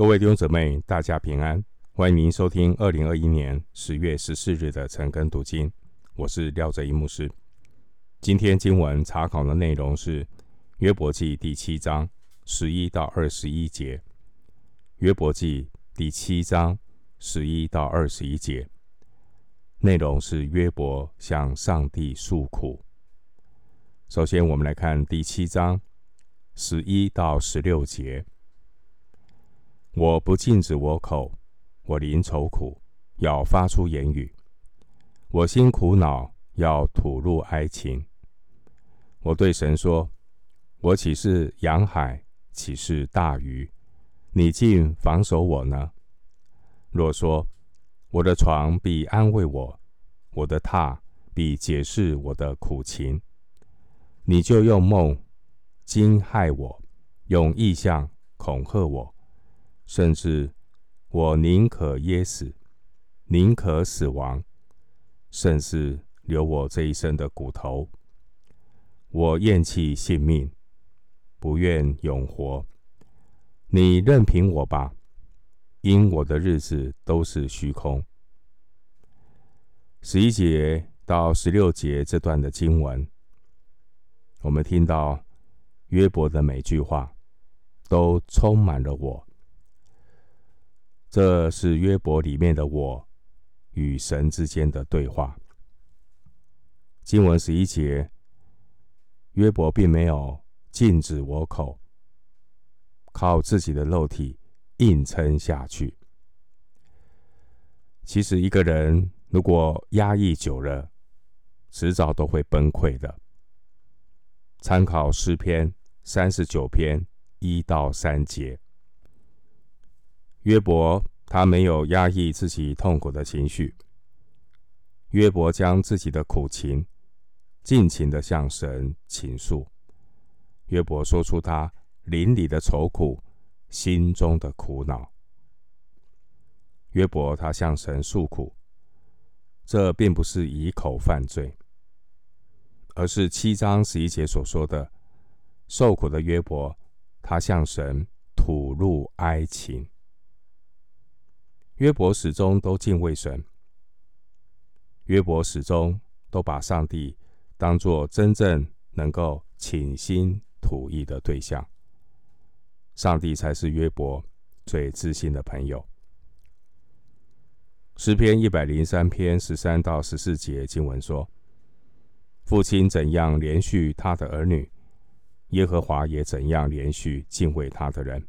各位弟兄姊妹，大家平安！欢迎您收听二零二一年十月十四日的晨更读经。我是廖哲一牧师。今天经文查考的内容是约伯记第七章十一到二十一节。约伯记第七章十一到二十一节内容是约伯向上帝诉苦。首先，我们来看第七章十一到十六节。我不禁止我口，我临愁苦，要发出言语。我心苦恼，要吐露哀情。我对神说：“我岂是洋海，岂是大鱼？你竟防守我呢？若说我的床必安慰我，我的榻必解释我的苦情，你就用梦惊骇我，用意象恐吓我。”甚至我宁可噎死，宁可死亡，甚至留我这一身的骨头。我厌弃性命，不愿永活。你任凭我吧，因我的日子都是虚空。十一节到十六节这段的经文，我们听到约伯的每句话都充满了我。这是约伯里面的我与神之间的对话。经文十一节，约伯并没有禁止我口，靠自己的肉体硬撑下去。其实，一个人如果压抑久了，迟早都会崩溃的。参考诗篇三十九篇一到三节。约伯他没有压抑自己痛苦的情绪，约伯将自己的苦情尽情的向神倾诉。约伯说出他灵里的愁苦，心中的苦恼。约伯他向神诉苦，这并不是以口犯罪，而是七章十一节所说的受苦的约伯，他向神吐露哀情。约伯始终都敬畏神，约伯始终都把上帝当作真正能够倾心吐意的对象，上帝才是约伯最知心的朋友。诗篇一百零三篇十三到十四节经文说：“父亲怎样怜恤他的儿女，耶和华也怎样怜恤敬畏他的人，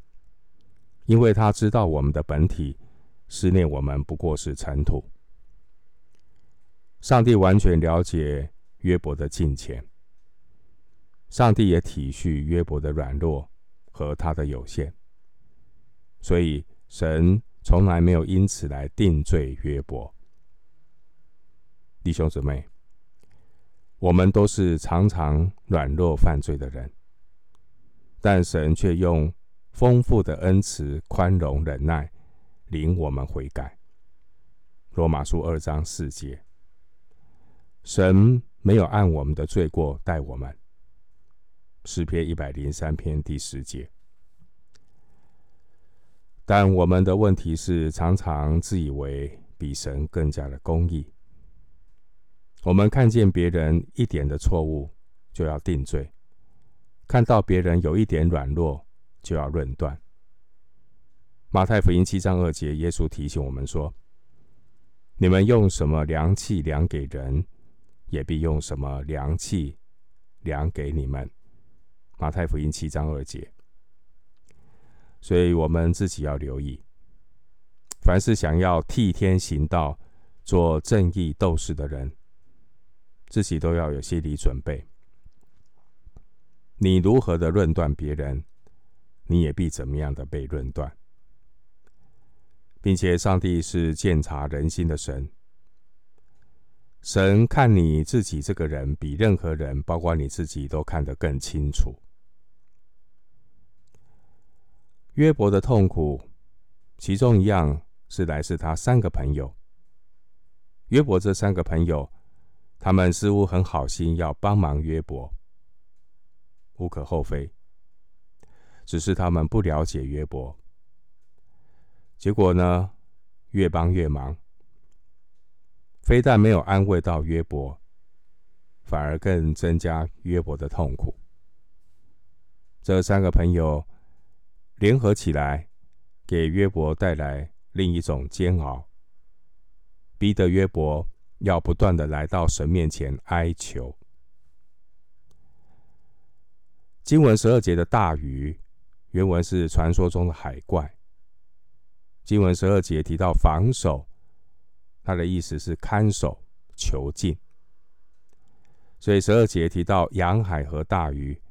因为他知道我们的本体。”思念我们不过是尘土。上帝完全了解约伯的敬虔，上帝也体恤约伯的软弱和他的有限，所以神从来没有因此来定罪约伯。弟兄姊妹，我们都是常常软弱犯罪的人，但神却用丰富的恩慈、宽容、忍耐。领我们悔改。罗马书二章四节，神没有按我们的罪过待我们。诗篇一百零三篇第十节。但我们的问题是，常常自以为比神更加的公义。我们看见别人一点的错误，就要定罪；看到别人有一点软弱，就要论断。马太福音七章二节，耶稣提醒我们说：“你们用什么量器量给人，也必用什么量器量给你们。”马太福音七章二节。所以，我们自己要留意，凡是想要替天行道、做正义斗士的人，自己都要有心理准备。你如何的论断别人，你也必怎么样的被论断。并且，上帝是鉴察人心的神。神看你自己这个人，比任何人，包括你自己，都看得更清楚。约伯的痛苦，其中一样是来自他三个朋友。约伯这三个朋友，他们似乎很好心要帮忙约伯，无可厚非。只是他们不了解约伯。结果呢，越帮越忙，非但没有安慰到约伯，反而更增加约伯的痛苦。这三个朋友联合起来，给约伯带来另一种煎熬，逼得约伯要不断的来到神面前哀求。经文十二节的大鱼，原文是传说中的海怪。经文十二节提到防守，它的意思是看守、囚禁。所以十二节提到洋海和大鱼，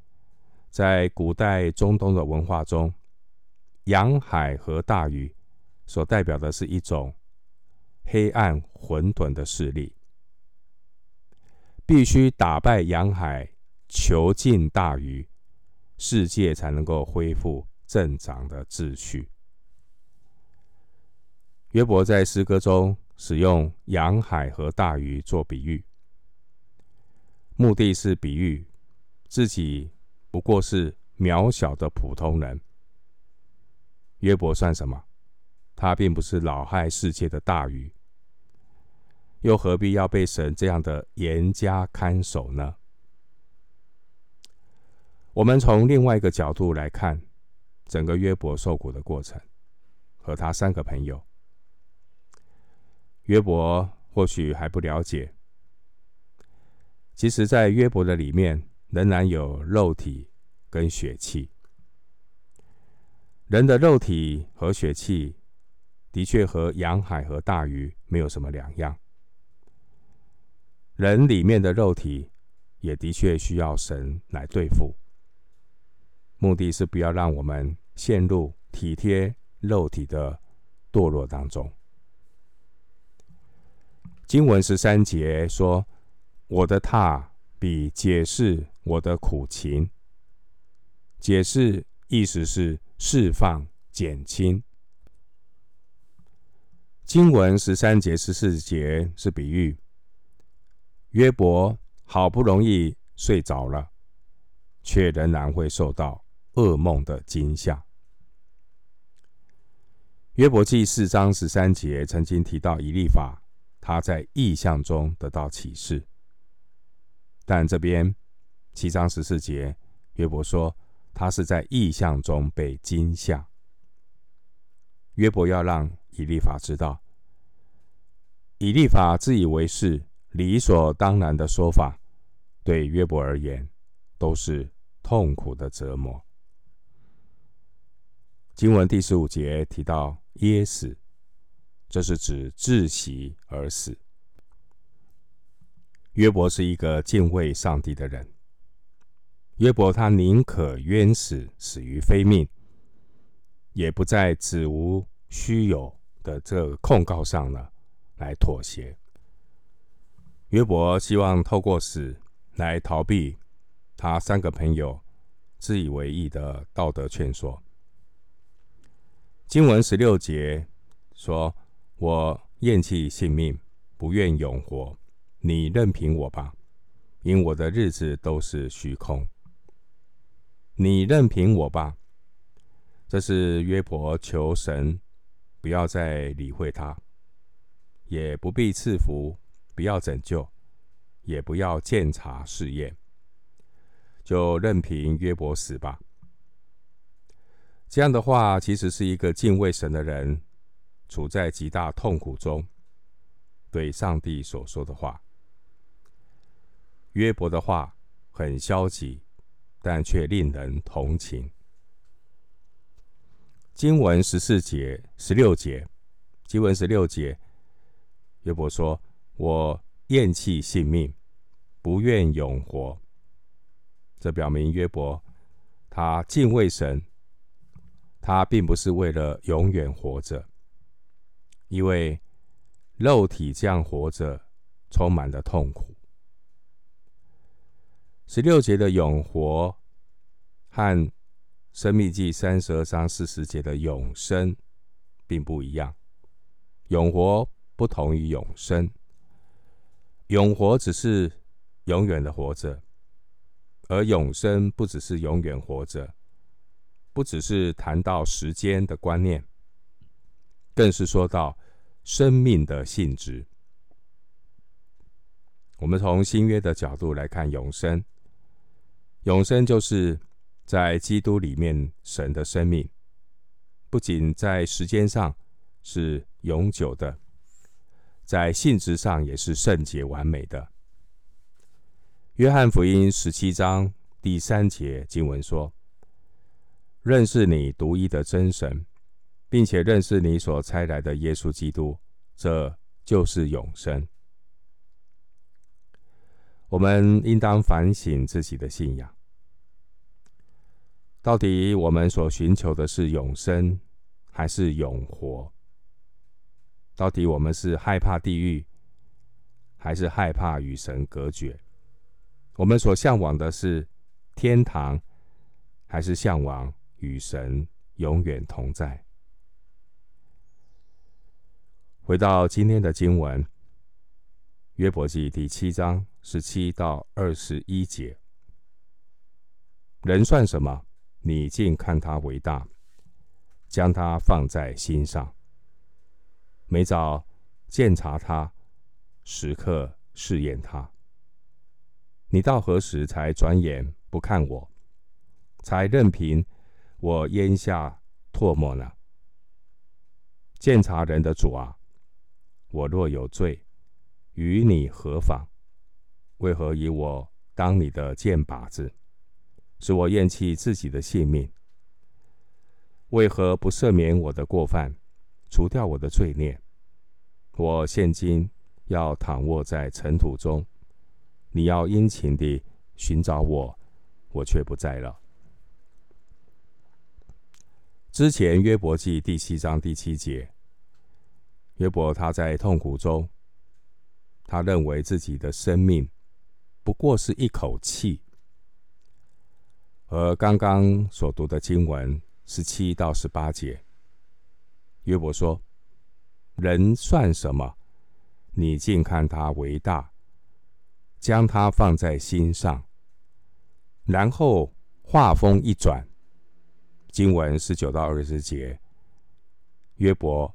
在古代中东的文化中，洋海和大鱼所代表的是一种黑暗混沌的势力，必须打败洋海，囚禁大鱼，世界才能够恢复正常的秩序。约伯在诗歌中使用洋海和大鱼做比喻，目的是比喻自己不过是渺小的普通人。约伯算什么？他并不是老害世界的大鱼，又何必要被神这样的严加看守呢？我们从另外一个角度来看整个约伯受苦的过程，和他三个朋友。约伯或许还不了解，其实，在约伯的里面仍然有肉体跟血气。人的肉体和血气的确和洋海和大鱼没有什么两样。人里面的肉体也的确需要神来对付，目的是不要让我们陷入体贴肉体的堕落当中。经文十三节说：“我的榻比解释我的苦情。”解释意思是释放、减轻。经文十三节、十四节是比喻，约伯好不容易睡着了，却仍然会受到噩梦的惊吓。约伯记四章十三节曾经提到以利法。他在异象中得到启示，但这边七章十四节，约伯说他是在异象中被惊吓。约伯要让以利法知道，以利法自以为是、理所当然的说法，对约伯而言都是痛苦的折磨。经文第十五节提到噎死。这是指窒息而死。约伯是一个敬畏上帝的人。约伯他宁可冤死，死于非命，也不在子无虚有的这个控告上呢来妥协。约伯希望透过死来逃避他三个朋友自以为义的道德劝说。经文十六节说。我厌弃性命，不愿永活。你任凭我吧，因我的日子都是虚空。你任凭我吧，这是约伯求神不要再理会他，也不必赐福，不要拯救，也不要鉴察试验，就任凭约伯死吧。这样的话，其实是一个敬畏神的人。处在极大痛苦中，对上帝所说的话，约伯的话很消极，但却令人同情。经文十四节、十六节，经文十六节，约伯说：“我厌弃性命，不愿永活。”这表明约伯他敬畏神，他并不是为了永远活着。因为肉体这样活着，充满了痛苦。十六节的永活和生命记三十二章四十节的永生并不一样。永活不同于永生，永活只是永远的活着，而永生不只是永远活着，不只是谈到时间的观念。更是说到生命的性质。我们从新约的角度来看永生，永生就是在基督里面神的生命，不仅在时间上是永久的，在性质上也是圣洁完美的。约翰福音十七章第三节经文说：“认识你独一的真神，并且认识你所差来的耶稣基督，这就是永生。”我们应当反省自己的信仰，到底我们所寻求的是永生，还是永活？到底我们是害怕地狱，还是害怕与神隔绝？我们所向往的是天堂，还是向往与神永远同在？回到今天的经文。约伯记第七章十七到二十一节：人算什么？你竟看他为大，将他放在心上。每早鉴察他，时刻试验他。你到何时才转眼不看我，才任凭我咽下唾沫呢？鉴察人的主啊，我若有罪。与你何妨？为何以我当你的箭靶子，使我厌弃自己的性命？为何不赦免我的过犯，除掉我的罪孽？我现今要躺卧在尘土中，你要殷勤地寻找我，我却不在了。之前约伯记第七章第七节，约伯他在痛苦中。他认为自己的生命不过是一口气，而刚刚所读的经文十七到十八节，约伯说：“人算什么？你竟看他为大，将他放在心上。”然后话锋一转，经文十九到二十节，约伯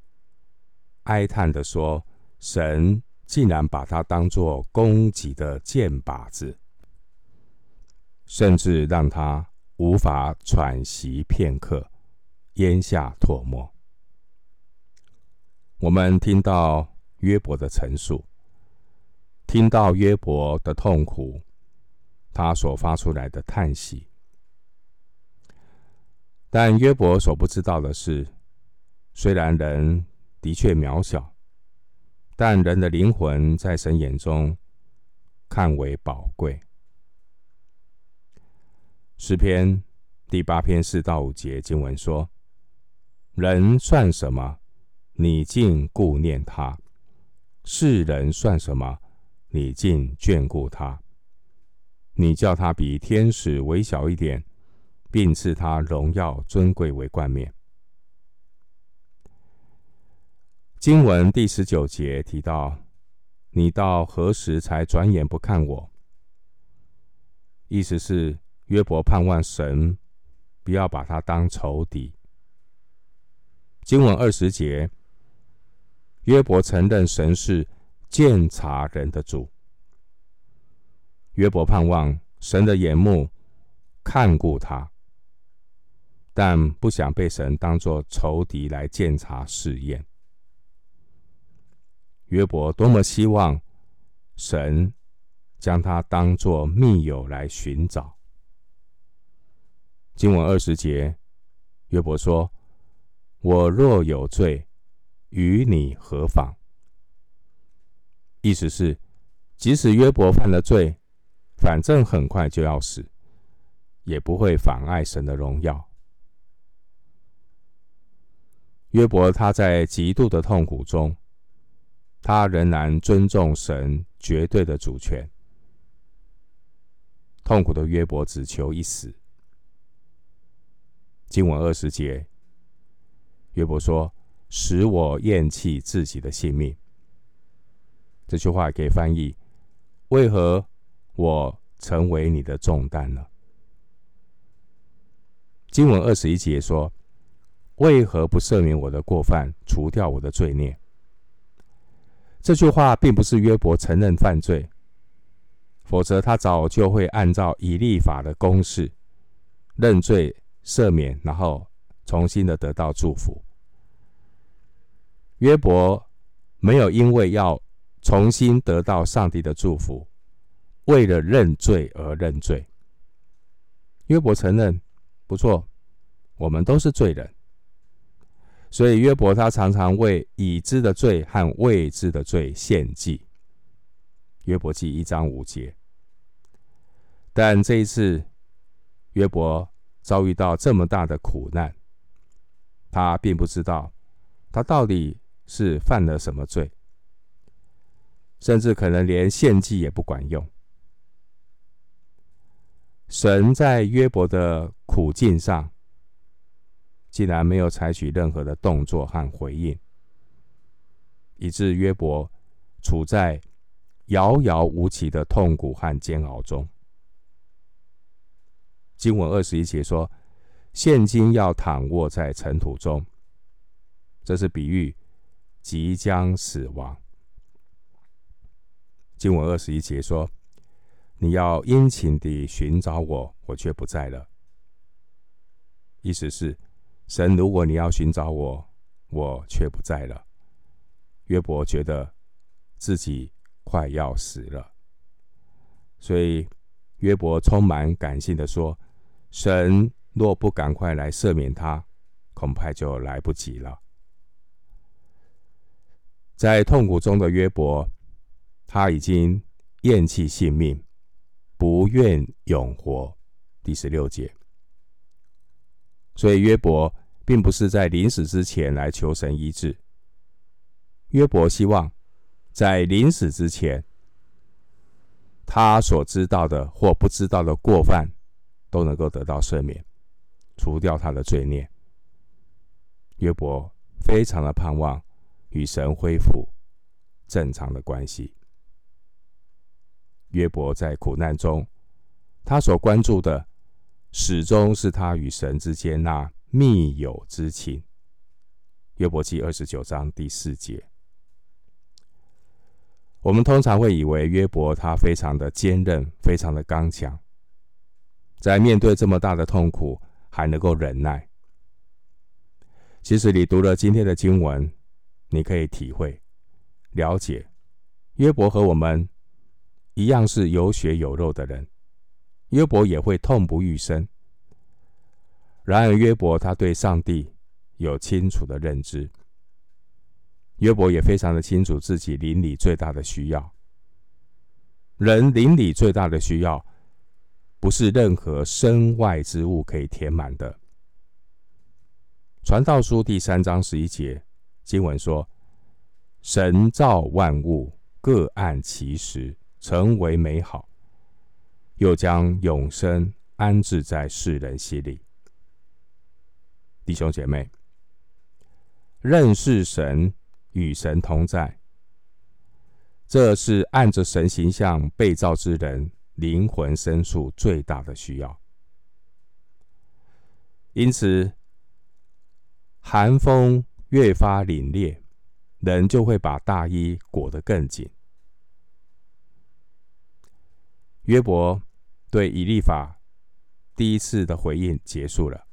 哀叹地说：“神。”竟然把他当作攻击的箭靶子，甚至让他无法喘息片刻，咽下唾沫。我们听到约伯的陈述，听到约伯的痛苦，他所发出来的叹息。但约伯所不知道的是，虽然人的确渺小。但人的灵魂在神眼中看为宝贵。诗篇第八篇四到五节经文说：“人算什么？你竟顾念他；世人算什么？你竟眷顾他？你叫他比天使微小一点，并赐他荣耀尊贵为冠冕。”经文第十九节提到：“你到何时才转眼不看我？”意思是约伯盼望神不要把他当仇敌。经文二十节，约伯承认神是鉴察人的主。约伯盼望神的眼目看顾他，但不想被神当作仇敌来鉴察试验。约伯多么希望神将他当作密友来寻找。经文二十节，约伯说：“我若有罪，与你何妨？”意思是，即使约伯犯了罪，反正很快就要死，也不会妨碍神的荣耀。约伯他在极度的痛苦中。他仍然尊重神绝对的主权。痛苦的约伯只求一死。经文二十节，约伯说：“使我厌弃自己的性命。”这句话可以翻译：“为何我成为你的重担呢？”经文二十一节说：“为何不赦免我的过犯，除掉我的罪孽？”这句话并不是约伯承认犯罪，否则他早就会按照以利法的公式认罪、赦免，然后重新的得到祝福。约伯没有因为要重新得到上帝的祝福，为了认罪而认罪。约伯承认，不错，我们都是罪人。所以约伯他常常为已知的罪和未知的罪献祭。约伯记一章五节。但这一次，约伯遭遇到这么大的苦难，他并不知道他到底是犯了什么罪，甚至可能连献祭也不管用。神在约伯的苦境上。竟然没有采取任何的动作和回应，以致约伯处在遥遥无期的痛苦和煎熬中。经文二十一节说：“现今要躺卧在尘土中。”这是比喻即将死亡。经文二十一节说：“你要殷勤地寻找我，我却不在了。”意思是。神，如果你要寻找我，我却不在了。约伯觉得自己快要死了，所以约伯充满感性的说：“神若不赶快来赦免他，恐怕就来不及了。”在痛苦中的约伯，他已经厌弃性命，不愿永活。第十六节。所以约伯并不是在临死之前来求神医治。约伯希望在临死之前，他所知道的或不知道的过犯都能够得到赦免，除掉他的罪孽。约伯非常的盼望与神恢复正常的关系。约伯在苦难中，他所关注的。始终是他与神之间那密友之情。约伯记二十九章第四节。我们通常会以为约伯他非常的坚韧，非常的刚强，在面对这么大的痛苦还能够忍耐。其实你读了今天的经文，你可以体会、了解，约伯和我们一样是有血有肉的人。约伯也会痛不欲生，然而约伯他对上帝有清楚的认知。约伯也非常的清楚自己邻里最大的需要。人邻里最大的需要，不是任何身外之物可以填满的。传道书第三章十一节经文说：“神造万物，各按其时，成为美好。”又将永生安置在世人心里，弟兄姐妹，认识神与神同在，这是按着神形象被造之人灵魂深处最大的需要。因此，寒风越发凛冽，人就会把大衣裹得更紧。约伯对以利法第一次的回应结束了。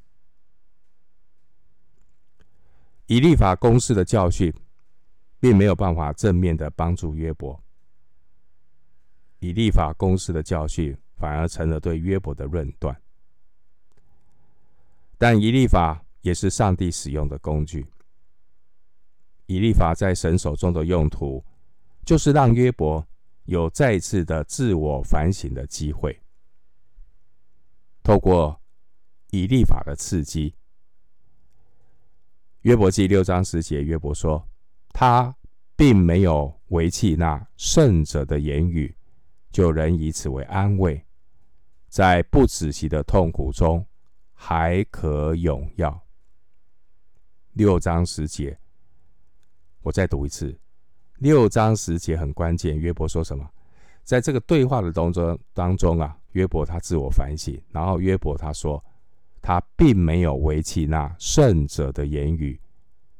以利法公式的教训，并没有办法正面的帮助约伯。以利法公式的教训，反而成了对约伯的论断。但以利法也是上帝使用的工具。以利法在神手中的用途，就是让约伯。有再次的自我反省的机会，透过以立法的刺激，约伯记六章十节，约伯说：“他并没有违弃那圣者的言语，就仍以此为安慰，在不仔细的痛苦中还可永耀。”六章十节，我再读一次。六章十节很关键，约伯说什么？在这个对话的当中当中啊，约伯他自我反省，然后约伯他说：“他并没有违弃那圣者的言语，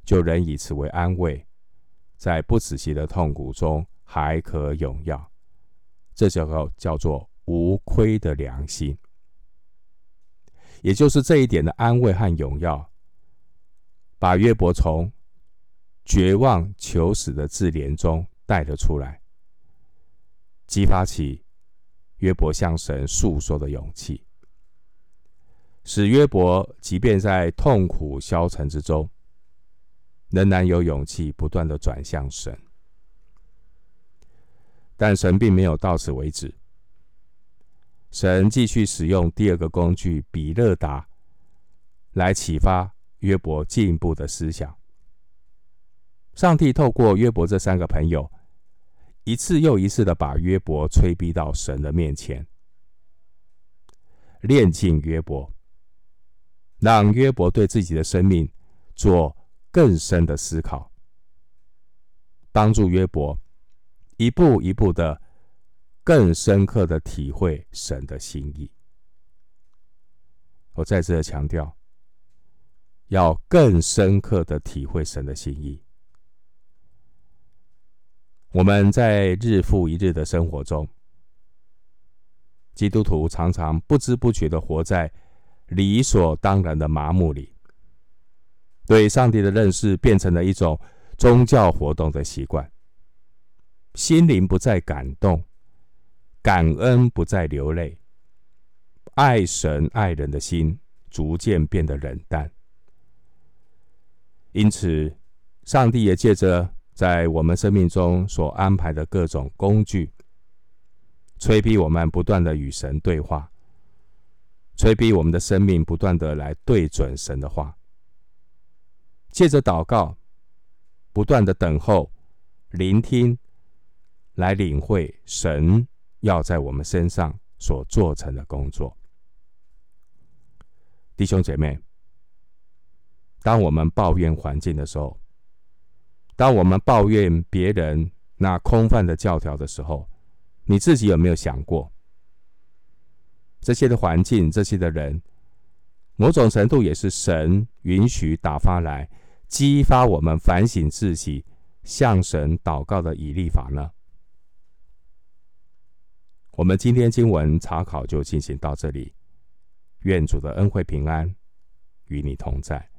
就仍以此为安慰，在不仔细的痛苦中还可永耀。这叫做叫做无亏的良心，也就是这一点的安慰和永耀，把约伯从绝望求死的自怜中带了出来，激发起约伯向神诉说的勇气。使约伯即便在痛苦消沉之中，仍然有勇气不断的转向神。但神并没有到此为止，神继续使用第二个工具比勒达来启发约伯进一步的思想。上帝透过约伯这三个朋友，一次又一次的把约伯催逼到神的面前，炼尽约伯。让约伯对自己的生命做更深的思考，帮助约伯一步一步的更深刻的体会神的心意。我再次的强调，要更深刻的体会神的心意。我们在日复一日的生活中，基督徒常常不知不觉的活在。理所当然的麻木里，对上帝的认识变成了一种宗教活动的习惯，心灵不再感动，感恩不再流泪，爱神爱人的心逐渐变得冷淡。因此，上帝也借着在我们生命中所安排的各种工具，催逼我们不断的与神对话。催逼我们的生命不断的来对准神的话，借着祷告，不断的等候、聆听，来领会神要在我们身上所做成的工作。弟兄姐妹，当我们抱怨环境的时候，当我们抱怨别人那空泛的教条的时候，你自己有没有想过？这些的环境，这些的人，某种程度也是神允许打发来，激发我们反省自己、向神祷告的以利法呢？我们今天经文查考就进行到这里，愿主的恩惠平安与你同在。